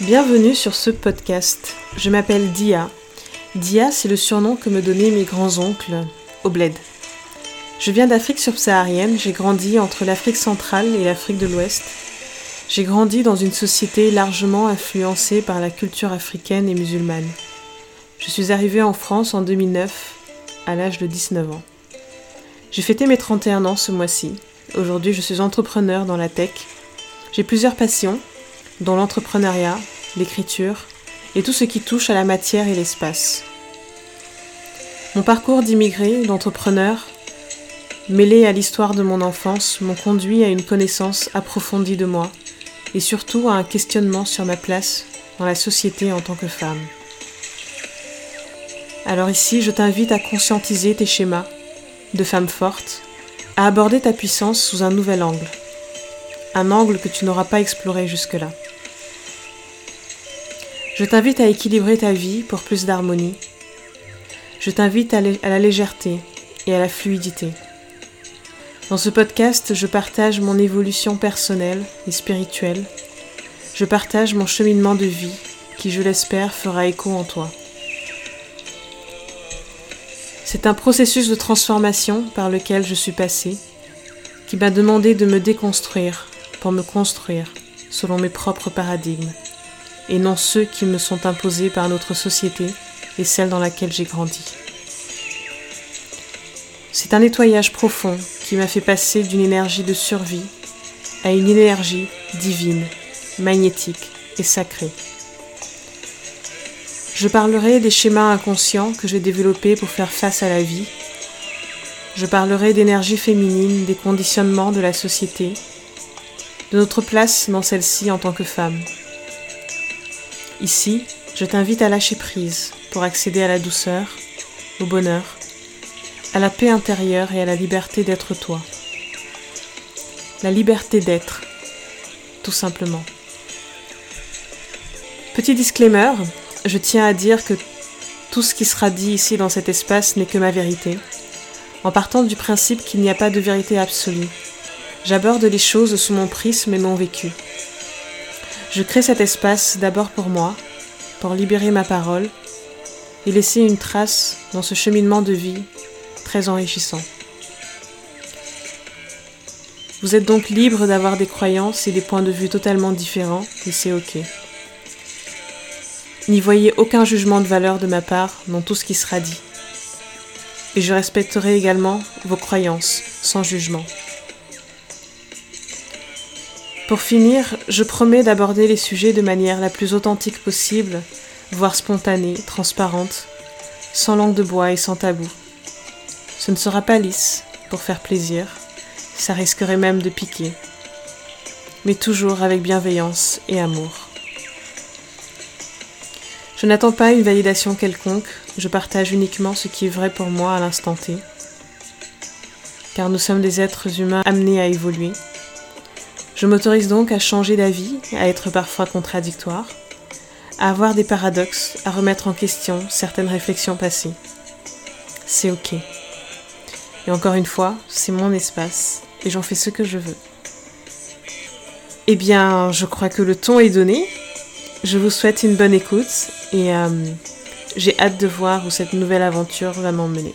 Bienvenue sur ce podcast. Je m'appelle Dia. Dia, c'est le surnom que me donnaient mes grands-oncles au bled. Je viens d'Afrique subsaharienne, j'ai grandi entre l'Afrique centrale et l'Afrique de l'Ouest. J'ai grandi dans une société largement influencée par la culture africaine et musulmane. Je suis arrivée en France en 2009, à l'âge de 19 ans. J'ai fêté mes 31 ans ce mois-ci. Aujourd'hui, je suis entrepreneur dans la tech j'ai plusieurs passions, dont l'entrepreneuriat, l'écriture et tout ce qui touche à la matière et l'espace. Mon parcours d'immigré, d'entrepreneur, mêlé à l'histoire de mon enfance, m'ont conduit à une connaissance approfondie de moi et surtout à un questionnement sur ma place dans la société en tant que femme. Alors ici, je t'invite à conscientiser tes schémas de femme forte, à aborder ta puissance sous un nouvel angle, un angle que tu n'auras pas exploré jusque-là. Je t'invite à équilibrer ta vie pour plus d'harmonie. Je t'invite à, la légèreté et à la fluidité. Dans ce podcast, je partage mon évolution personnelle et spirituelle. Je partage mon cheminement de vie qui, je l'espère, fera écho en toi. C'est un processus de transformation par lequel je suis passée, qui m'a demandé de me déconstruire pour me construire selon mes propres paradigmes, et non ceux qui me sont imposés par notre société et celle dans laquelle j'ai grandi. C'est un nettoyage profond qui m'a fait passer d'une énergie de survie à une énergie divine, magnétique et sacrée. Je parlerai des schémas inconscients que j'ai développés pour faire face à la vie. Je parlerai d'énergie féminine, des conditionnements de la société, de notre place dans celle-ci en tant que femme. Ici, je t'invite à lâcher prise pour accéder à la douceur, au bonheur, à la paix intérieure et à la liberté d'être toi. La liberté d'être, tout simplement. Petit disclaimer, je tiens à dire que tout ce qui sera dit ici dans cet espace n'est que ma vérité, en partant du principe qu'il n'y a pas de vérité absolue. J'aborde les choses sous mon prisme et mon vécu. Je crée cet espace d'abord pour moi, pour libérer ma parole et laisser une trace dans ce cheminement de vie très enrichissant. Vous êtes donc libre d'avoir des croyances et des points de vue totalement différents et c'est ok. N'y voyez aucun jugement de valeur de ma part dans tout ce qui sera dit. Et je respecterai également vos croyances, sans jugement. Pour finir, je promets d'aborder les sujets de manière la plus authentique possible, voire spontanée, transparente, sans langue de bois et sans tabou. Ce ne sera pas lisse, pour faire plaisir, ça risquerait même de piquer, mais toujours avec bienveillance et amour. Je n'attends pas une validation quelconque, je partage uniquement ce qui est vrai pour moi à l'instant T. Car nous sommes des êtres humains amenés à évoluer. Je m'autorise donc à changer d'avis, à être parfois contradictoire, à avoir des paradoxes, à remettre en question certaines réflexions passées. C'est ok. Et encore une fois, c'est mon espace et j'en fais ce que je veux. Eh bien, je crois que le ton est donné. Je vous souhaite une bonne écoute et euh, j'ai hâte de voir où cette nouvelle aventure va m'emmener.